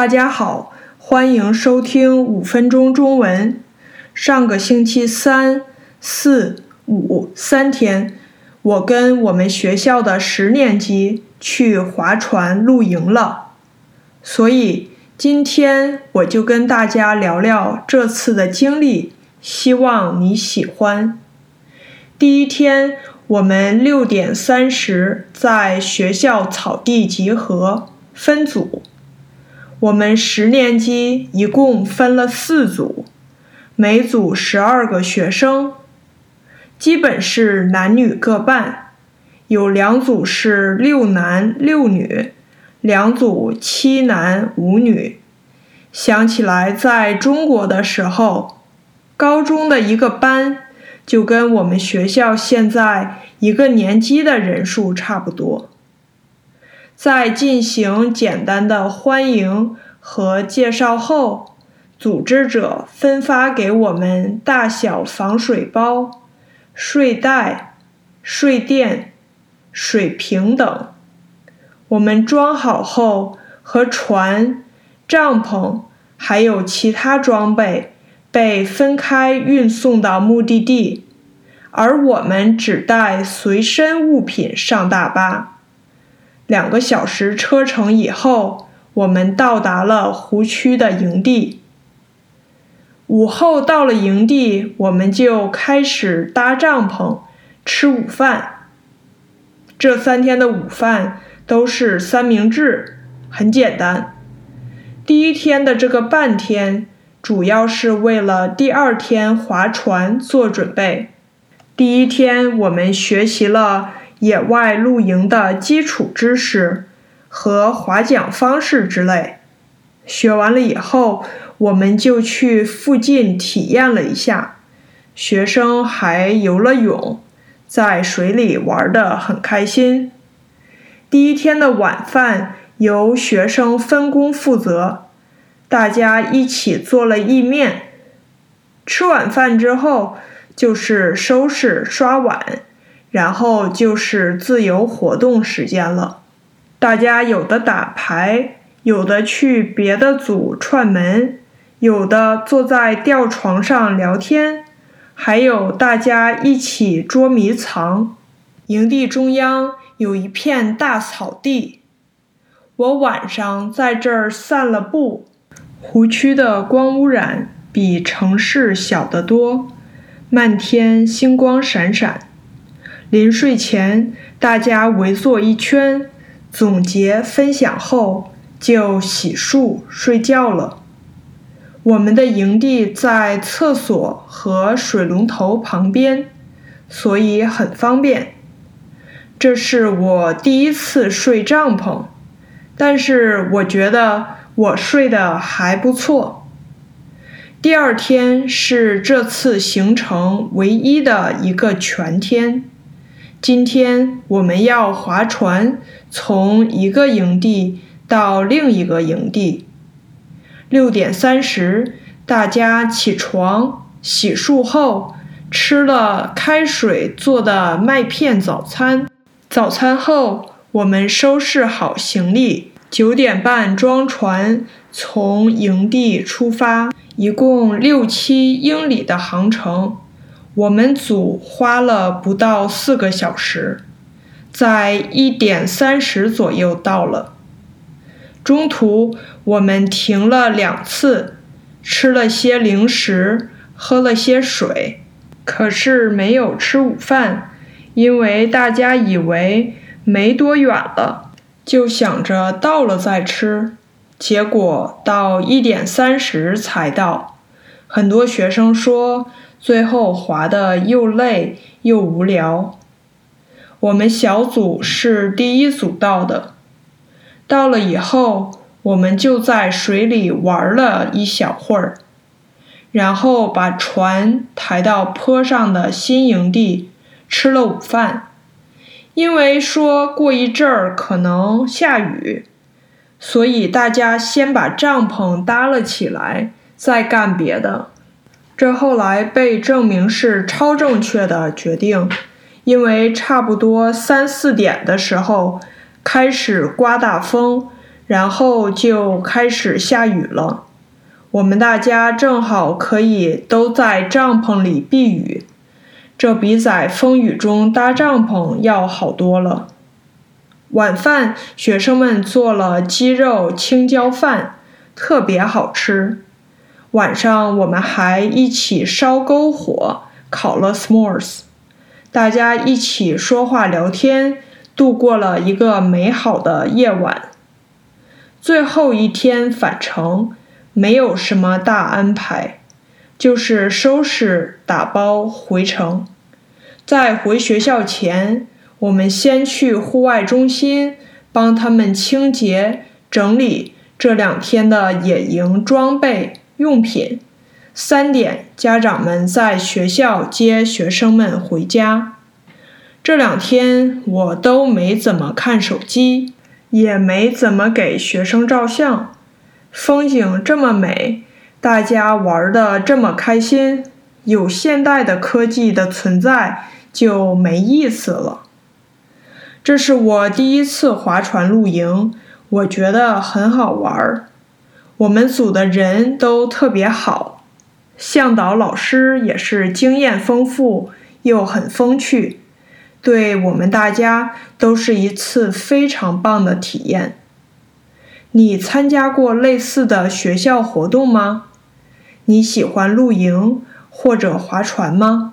大家好，欢迎收听五分钟中文。上个星期三、四、五三天，我跟我们学校的十年级去划船露营了，所以今天我就跟大家聊聊这次的经历，希望你喜欢。第一天，我们六点三十在学校草地集合，分组。我们十年级一共分了四组。每组十二个学生，基本是男女各半，有两组是六男六女，两组七男五女。想起来，在中国的时候，高中的一个班就跟我们学校现在一个年级的人数差不多。在进行简单的欢迎和介绍后。组织者分发给我们大小防水包、睡袋、睡垫、水瓶等。我们装好后，和船、帐篷还有其他装备被分开运送到目的地，而我们只带随身物品上大巴。两个小时车程以后，我们到达了湖区的营地。午后到了营地，我们就开始搭帐篷、吃午饭。这三天的午饭都是三明治，很简单。第一天的这个半天，主要是为了第二天划船做准备。第一天我们学习了野外露营的基础知识和划桨方式之类。学完了以后。我们就去附近体验了一下，学生还游了泳，在水里玩得很开心。第一天的晚饭由学生分工负责，大家一起做了意面。吃晚饭之后就是收拾刷碗，然后就是自由活动时间了。大家有的打牌，有的去别的组串门。有的坐在吊床上聊天，还有大家一起捉迷藏。营地中央有一片大草地，我晚上在这儿散了步。湖区的光污染比城市小得多，漫天星光闪闪。临睡前，大家围坐一圈，总结分享后就洗漱睡觉了。我们的营地在厕所和水龙头旁边，所以很方便。这是我第一次睡帐篷，但是我觉得我睡得还不错。第二天是这次行程唯一的一个全天。今天我们要划船，从一个营地到另一个营地。六点三十，大家起床、洗漱后，吃了开水做的麦片早餐。早餐后，我们收拾好行李，九点半装船，从营地出发，一共六七英里的航程，我们组花了不到四个小时，在一点三十左右到了。中途我们停了两次，吃了些零食，喝了些水，可是没有吃午饭，因为大家以为没多远了，就想着到了再吃。结果到一点三十才到，很多学生说最后滑的又累又无聊。我们小组是第一组到的。到了以后，我们就在水里玩了一小会儿，然后把船抬到坡上的新营地，吃了午饭。因为说过一阵儿可能下雨，所以大家先把帐篷搭了起来，再干别的。这后来被证明是超正确的决定，因为差不多三四点的时候。开始刮大风，然后就开始下雨了。我们大家正好可以都在帐篷里避雨，这比在风雨中搭帐篷要好多了。晚饭，学生们做了鸡肉青椒饭，特别好吃。晚上，我们还一起烧篝火，烤了 s'mores，大家一起说话聊天，度过了一个美好的夜晚。最后一天返程。没有什么大安排，就是收拾打包回城。在回学校前，我们先去户外中心帮他们清洁整理这两天的野营装备用品。三点，家长们在学校接学生们回家。这两天我都没怎么看手机，也没怎么给学生照相。风景这么美，大家玩的这么开心，有现代的科技的存在就没意思了。这是我第一次划船露营，我觉得很好玩儿。我们组的人都特别好，向导老师也是经验丰富又很风趣，对我们大家都是一次非常棒的体验。你参加过类似的学校活动吗？你喜欢露营或者划船吗？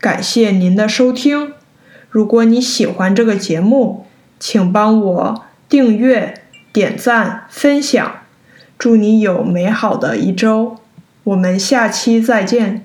感谢您的收听。如果你喜欢这个节目，请帮我订阅、点赞、分享。祝你有美好的一周。我们下期再见。